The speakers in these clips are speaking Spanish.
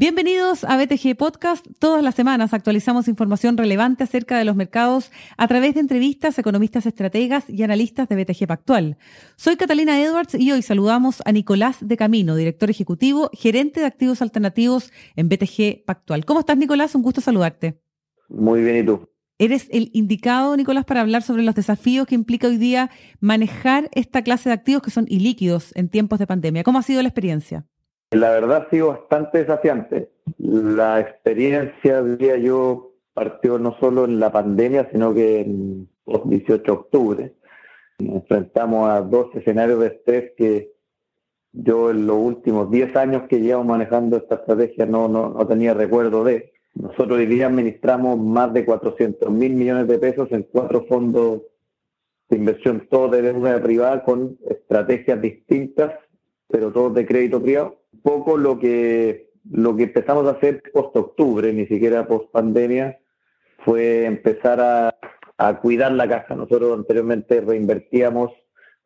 Bienvenidos a BTG Podcast. Todas las semanas actualizamos información relevante acerca de los mercados a través de entrevistas economistas estrategas y analistas de BTG Pactual. Soy Catalina Edwards y hoy saludamos a Nicolás de Camino, director ejecutivo, gerente de activos alternativos en BTG Pactual. ¿Cómo estás, Nicolás? Un gusto saludarte. Muy bien, ¿y tú? Eres el indicado, Nicolás, para hablar sobre los desafíos que implica hoy día manejar esta clase de activos que son ilíquidos en tiempos de pandemia. ¿Cómo ha sido la experiencia? La verdad ha sido bastante desafiante. La experiencia, diría yo, partió no solo en la pandemia, sino que en el 18 de octubre. Nos enfrentamos a dos escenarios de estrés que yo en los últimos 10 años que llevo manejando esta estrategia no, no, no tenía recuerdo de. Nosotros hoy día administramos más de 400 mil millones de pesos en cuatro fondos de inversión, todos de deuda privada, con estrategias distintas, pero todos de crédito privado poco lo que, lo que empezamos a hacer post-octubre, ni siquiera post-pandemia, fue empezar a, a cuidar la casa. Nosotros anteriormente reinvertíamos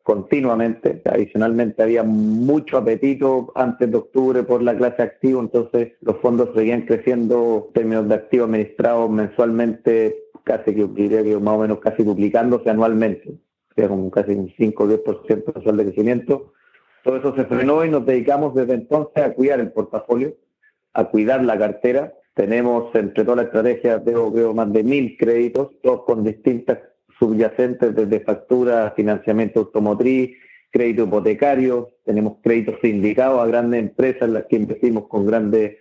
continuamente. Adicionalmente había mucho apetito antes de octubre por la clase activo, entonces los fondos seguían creciendo en términos de activos administrados mensualmente, casi que diría más o menos casi duplicándose anualmente, o sea, como casi un 5 o 10% mensual de crecimiento. Todo eso se frenó y nos dedicamos desde entonces a cuidar el portafolio, a cuidar la cartera. Tenemos entre todas las estrategias, veo, veo más de mil créditos, todos con distintas subyacentes desde factura, financiamiento automotriz, crédito hipotecario, tenemos créditos sindicados a grandes empresas en las que investimos con grandes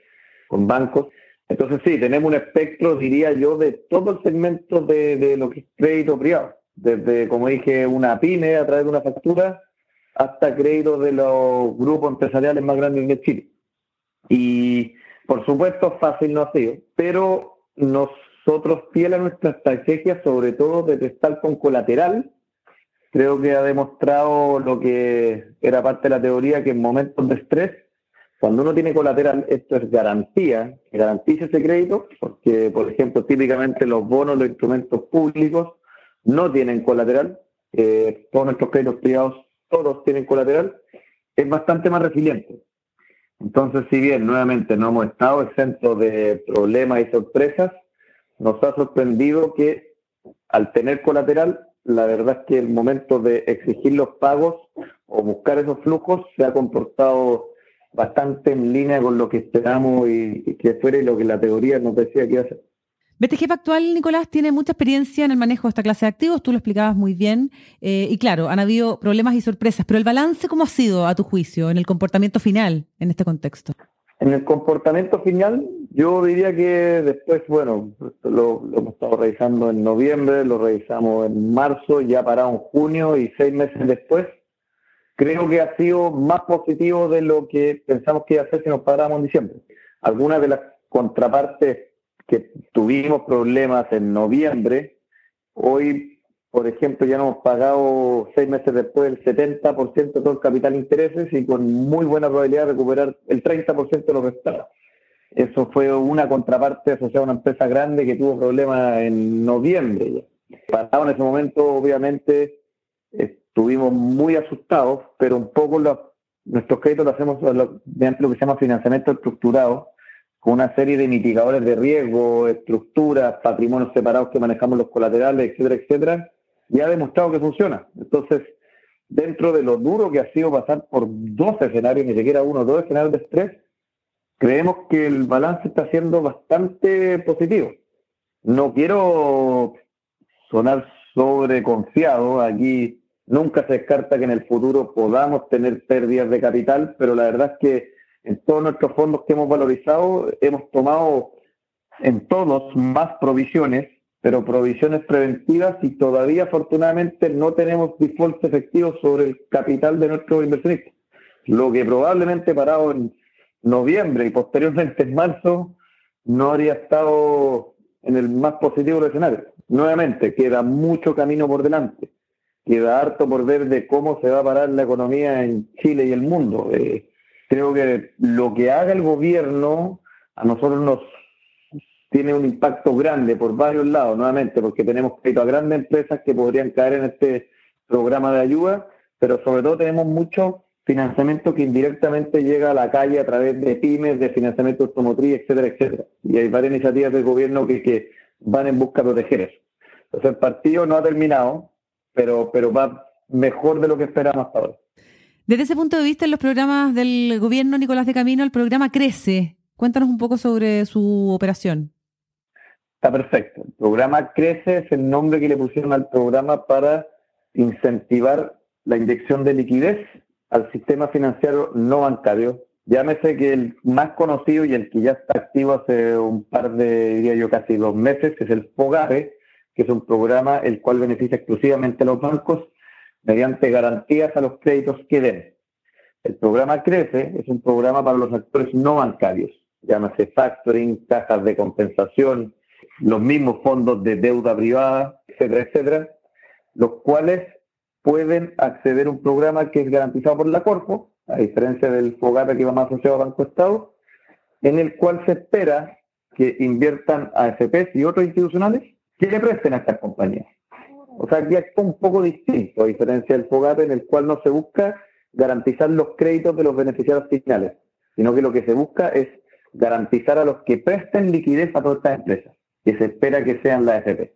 con bancos. Entonces sí, tenemos un espectro, diría yo, de todo el segmento de, de lo que es crédito privado. Desde, como dije, una pyme a través de una factura hasta créditos de los grupos empresariales más grandes de Chile. Y por supuesto fácil no ha sido, pero nosotros fieles a nuestra estrategia, sobre todo de prestar con colateral, creo que ha demostrado lo que era parte de la teoría, que en momentos de estrés, cuando uno tiene colateral, esto es garantía, que garantiza ese crédito, porque, por ejemplo, típicamente los bonos, los instrumentos públicos no tienen colateral, eh, todos nuestros créditos privados todos tienen colateral, es bastante más resiliente. Entonces, si bien nuevamente no hemos estado exentos de problemas y sorpresas, nos ha sorprendido que al tener colateral, la verdad es que el momento de exigir los pagos o buscar esos flujos se ha comportado bastante en línea con lo que esperamos y, que fuera y lo que la teoría nos decía que iba a ser. BTG Pactual, Nicolás, tiene mucha experiencia en el manejo de esta clase de activos, tú lo explicabas muy bien, eh, y claro, han habido problemas y sorpresas, pero el balance, ¿cómo ha sido a tu juicio en el comportamiento final en este contexto? En el comportamiento final, yo diría que después, bueno, lo, hemos estado revisando en noviembre, lo revisamos en marzo, ya parado en junio y seis meses después, creo que ha sido más positivo de lo que pensamos que iba a ser si nos paráramos en diciembre. Algunas de las contrapartes que tuvimos problemas en noviembre, hoy, por ejemplo, ya no hemos pagado seis meses después el 70% de todo el capital intereses y con muy buena probabilidad de recuperar el 30% de lo restado. Eso fue una contraparte asociada a una empresa grande que tuvo problemas en noviembre. Pasado en ese momento, obviamente, estuvimos muy asustados, pero un poco nuestros créditos lo hacemos mediante lo que se llama financiamiento estructurado, con una serie de mitigadores de riesgo, estructuras, patrimonios separados que manejamos los colaterales, etcétera, etcétera, y ha demostrado que funciona. Entonces, dentro de lo duro que ha sido pasar por dos escenarios, ni siquiera uno, dos escenarios de estrés, creemos que el balance está siendo bastante positivo. No quiero sonar sobreconfiado, aquí nunca se descarta que en el futuro podamos tener pérdidas de capital, pero la verdad es que en todos nuestros fondos que hemos valorizado, hemos tomado en todos más provisiones, pero provisiones preventivas y todavía afortunadamente no tenemos defaults efectivos sobre el capital de nuestros inversionistas. Lo que probablemente parado en noviembre y posteriormente en marzo no habría estado en el más positivo del escenario. Nuevamente, queda mucho camino por delante. Queda harto por ver de cómo se va a parar la economía en Chile y el mundo. Eh, creo que lo que haga el gobierno a nosotros nos tiene un impacto grande por varios lados, nuevamente, porque tenemos crédito a grandes empresas que podrían caer en este programas de ayuda, pero sobre todo tenemos mucho financiamiento que indirectamente llega a la calle a través de pymes, de financiamiento automotriz, etcétera, etcétera. Y hay varias iniciativas del gobierno que, que van en busca de proteger eso. Entonces el partido no ha terminado, pero, pero va mejor de lo que esperábamos hasta ahora. Desde ese punto de vista, en los programas del gobierno Nicolás de Camino, el programa crece. Cuéntanos un poco sobre su operación. Está perfecto. El programa Crece es el nombre que le pusieron al programa para incentivar la inyección de liquidez al sistema financiero no bancario. Llámese que el más conocido y el que ya está activo hace un par de, diría yo, casi dos meses, es el FOGARE, que es un programa el cual beneficia exclusivamente a los bancos mediante garantías a los créditos que den. El programa Crece es un programa para los actores no bancarios, llámese factoring, cajas de compensación, los mismos fondos de deuda privada, etcétera, etcétera, los cuales pueden acceder a un programa que es garantizado por la Corpo, a diferencia del FOGAPE que va más asociado a Banco Estado, en el cual se espera que inviertan AFPs y otros institucionales que le presten a estas compañías. O sea, aquí es un poco distinto, a diferencia del FOGAPE, en el cual no se busca garantizar los créditos de los beneficiarios finales, sino que lo que se busca es garantizar a los que presten liquidez a todas estas empresas que se espera que sean la FP.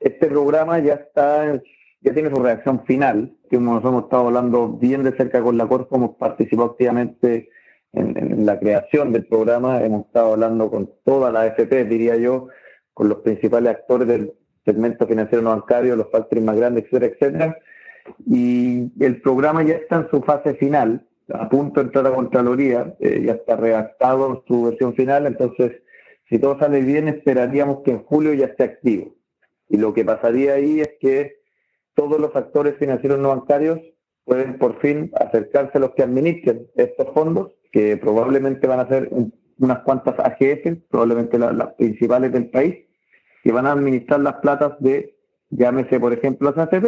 Este programa ya está, ya tiene su reacción final, que nos hemos estado hablando bien de cerca con la Corpo, hemos participado activamente en, la creación del programa, hemos estado hablando con toda la FP, diría yo, con los principales actores del segmento financiero no bancario, los factores más grandes, etcétera, etcétera. Y el programa ya está en su fase final, a punto de entrar a Contraloría, eh, ya está redactado su versión final, entonces si todo sale bien, esperaríamos que en julio ya esté activo. Y lo que pasaría ahí es que todos los actores financieros no bancarios pueden por fin acercarse a los que administren estos fondos, que probablemente van a ser unas cuantas AGF, probablemente las, principales del país, que van a administrar las platas de, llámese por ejemplo las ACP,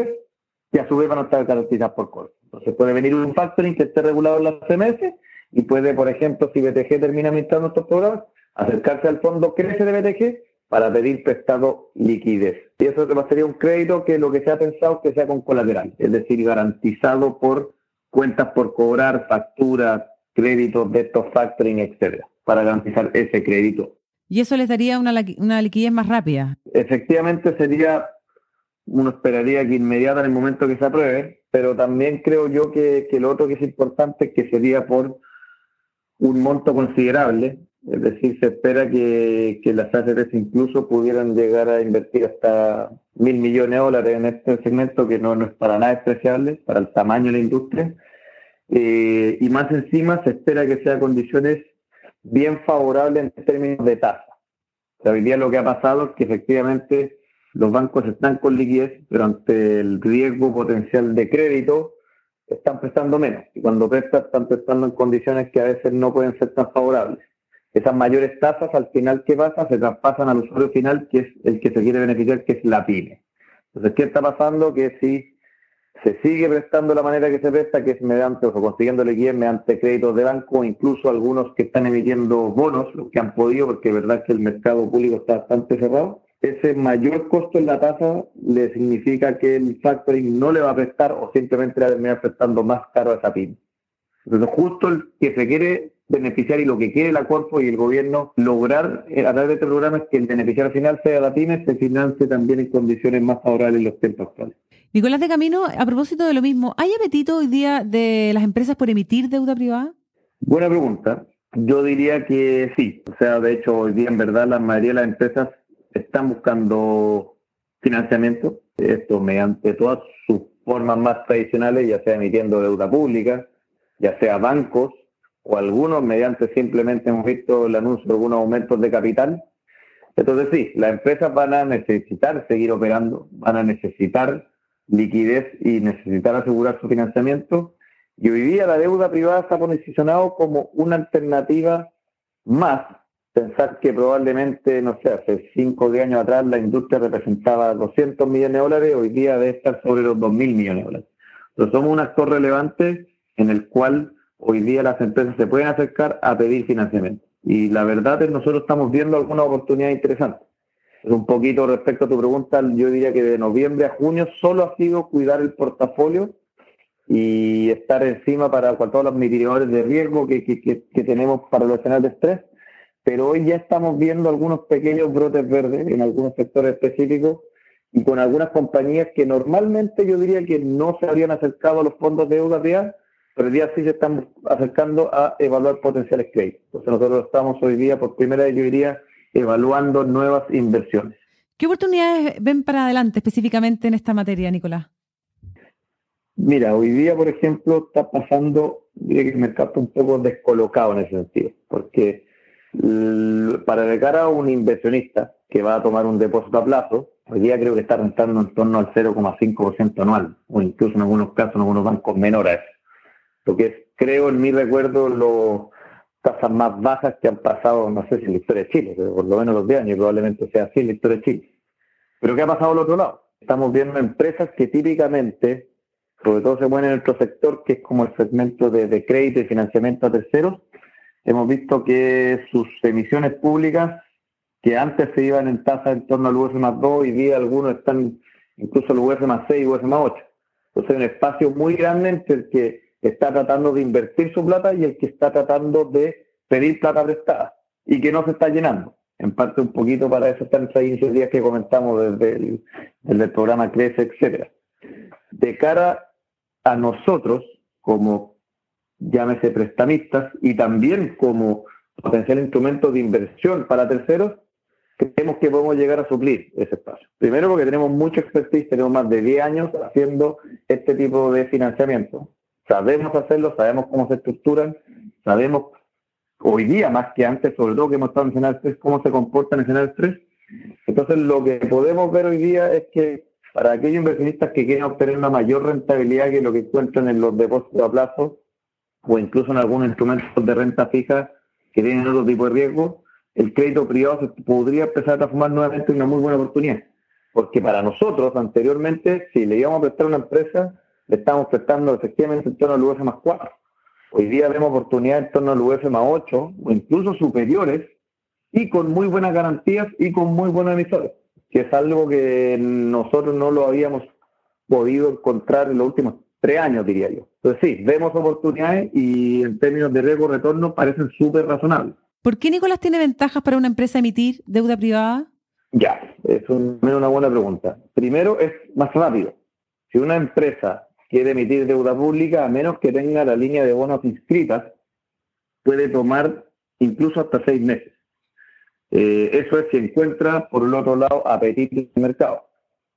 y a su vez van a estar garantizadas por Corp. Entonces puede venir un factoring que esté regulado en la CMS y puede, por ejemplo, si BTG termina administrando estos programas, acercarse al fondo Crece de BTG para pedir prestado liquidez. Y eso sería un crédito que lo que se ha pensado que sea con colateral, es decir, garantizado por cuentas por cobrar, facturas, créditos de estos factoring, etcétera, para garantizar ese crédito. ¿Y eso les daría una, una liquidez más rápida? Efectivamente sería, uno esperaría que inmediata en el momento que se apruebe, pero también creo yo que, que lo otro que es importante es que sería por un monto considerable, es decir, se espera que, las AFPs incluso pudieran llegar a invertir hasta mil millones de dólares en este segmento, que no, es para nada despreciable, para el tamaño de la industria. Eh, y más encima se espera que sea condiciones bien favorables en términos de tasa. O sea, hoy día lo que ha pasado es que efectivamente los bancos están con liquidez, pero ante el riesgo potencial de crédito están prestando menos. Y cuando prestan, están prestando en condiciones que a veces no pueden ser tan favorables esas mayores tasas al final ¿qué pasa? Se traspasan al usuario final, que es el que se quiere beneficiar, que es la pyme. Entonces, ¿qué está pasando? Que si se sigue prestando la manera que se presta, que es mediante, o consiguiendo liquidez mediante créditos de banco, incluso algunos que están emitiendo bonos, los que han podido, porque es verdad que el mercado público está bastante cerrado, ese mayor costo en la tasa le significa que el factoring no le va a prestar o simplemente le va a terminar prestando más caro a esa pyme. Entonces, justo el que se quiere beneficiar y lo que quiere la Corpo y el gobierno lograr eh, a través de este programa es que el beneficiario final sea la pyme, se financie también en condiciones más favorables en los tiempos actuales. Nicolás de Camino, a propósito de lo mismo, ¿hay apetito hoy día de las empresas por emitir deuda privada? Buena pregunta. Yo diría que sí. O sea, de hecho, hoy día en verdad la mayoría de las empresas están buscando financiamiento, esto mediante todas sus formas más tradicionales, ya sea emitiendo deuda pública, ya sea bancos, o algunos mediante simplemente hemos visto el anuncio de algunos aumentos de capital. Entonces sí, las empresas van a necesitar seguir operando, van a necesitar liquidez y necesitar asegurar su financiamiento. Y hoy día la deuda privada está posicionado como una alternativa más. Pensar que probablemente, no sé, hace 5 o 10 años atrás la industria representaba 200 millones de dólares, hoy día debe estar sobre los 2 mil millones de dólares. Entonces somos un actor relevante en el cual hoy día las empresas se pueden acercar a pedir financiamiento. Y la verdad es que nosotros estamos viendo algunas oportunidades interesantes. Un poquito respecto a tu pregunta, yo diría que de noviembre a junio solo ha sido cuidar el portafolio y estar encima para todos los mitigadores de riesgo que, que, que, tenemos para los escenarios de estrés. Pero hoy ya estamos viendo algunos pequeños brotes verdes en algunos sectores específicos y con algunas compañías que normalmente yo diría que no se habrían acercado a los fondos de deuda real, pero hoy día sí se están acercando a evaluar potenciales créditos. Entonces nosotros estamos hoy día, por primera vez yo diría, evaluando nuevas inversiones. ¿Qué oportunidades ven para adelante específicamente en esta materia, Nicolás? Mira, hoy día, por ejemplo, está pasando, diría que el mercado está un poco descolocado en ese sentido, porque para de cara a un inversionista que va a tomar un depósito a plazo, hoy día creo que está rentando en torno al 0,5% anual, o incluso en algunos casos en algunos bancos menores. Lo que es, creo, en mi recuerdo, las tasas más bajas que han pasado, no sé si en la historia de Chile, pero por lo menos los de años probablemente sea así en la historia de Chile. Pero ¿qué ha pasado al otro lado? Estamos viendo empresas que típicamente sobre todo se mueve en nuestro sector, que es como el segmento de, crédito y financiamiento a terceros, hemos visto que sus emisiones públicas, que antes se iban en tasa en torno al UF más 2, hoy día algunos están incluso el UF más 6 y UF más 8. Entonces hay un espacio muy grande entre el que está tratando de invertir su plata y el que está tratando de pedir plata prestada y que no se está llenando. En parte un poquito para eso están esas iniciativas que comentamos desde el, programa Crece, etcétera. De cara a nosotros como, llámese prestamistas, y también como potencial instrumento de inversión para terceros, creemos que podemos llegar a suplir ese espacio. Primero porque tenemos mucho expertise, tenemos más de 10 años haciendo este tipo de financiamiento. Sabemos hacerlo, sabemos cómo se estructuran, sabemos hoy día más que antes, sobre todo que hemos estado en escenario 3, cómo se comporta en escenario 3. Entonces lo que podemos ver hoy día es que para aquellos inversionistas que quieren obtener una mayor rentabilidad que lo que encuentran en los depósitos a plazo o incluso en algunos instrumentos de renta fija que tienen otro tipo de riesgo, el crédito privado podría empezar a transformar nuevamente en una muy buena oportunidad. Porque para nosotros, anteriormente, si le íbamos a prestar a una empresa, le estamos prestando efectivamente en torno al UF más 4. Hoy día vemos oportunidades en torno al UF más 8 o incluso superiores y con muy buenas garantías y con muy buenos emisores que es algo que nosotros no lo habíamos podido encontrar en los últimos tres años, diría yo. Entonces sí, vemos oportunidades y en términos de riesgo retorno parecen súper razonables. ¿Por qué Nicolás tiene ventajas para una empresa emitir deuda privada? Ya, es una buena pregunta. Primero, es más rápido. Si una empresa quiere emitir deuda pública, a menos que tenga la línea de bonos inscritas, puede tomar incluso hasta seis meses. Eh, eso es si encuentra, por el otro lado, apetito en el mercado.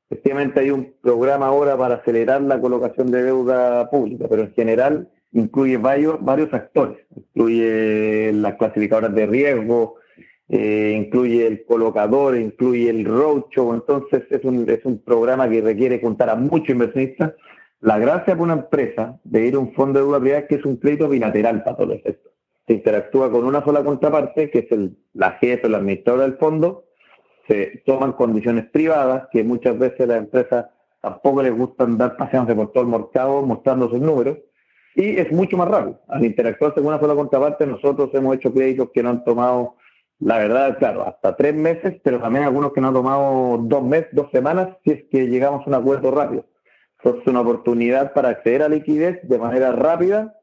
Efectivamente hay un programa ahora para acelerar la colocación de deuda pública, pero en general incluye varios, varios actores. Incluye las clasificadoras de riesgo, eh, incluye el colocador, incluye el roadshow. Entonces es un, es un programa que requiere juntar a muchos inversionistas. La gracia para una empresa de ir a un fondo de deuda privada es que es un crédito bilateral para todo el sector se interactúa con una sola contraparte, que es el, la jefe o la administradora del fondo, se toman condiciones privadas, que muchas veces las empresas tampoco les gustan dar paseándose por todo el mercado mostrando sus números, y es mucho más rápido. Al interactuarse con una sola contraparte, nosotros hemos hecho créditos que no han tomado, la verdad, claro, hasta tres meses, pero también algunos que no han tomado dos meses, dos semanas, si es que llegamos a un acuerdo rápido. Entonces, es una oportunidad para acceder a liquidez de manera rápida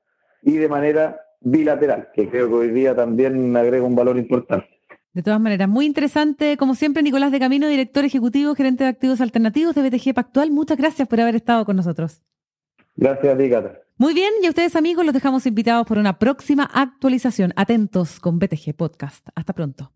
y de manera bilateral, que creo que hoy día también agrega un valor importante. De todas maneras, muy interesante, como siempre, Nicolás de Camino, director ejecutivo, gerente de activos alternativos de BTG Pactual. Muchas gracias por haber estado con nosotros. Gracias a ti, Muy bien, y a ustedes amigos los dejamos invitados por una próxima actualización. Atentos con BTG Podcast. Hasta pronto.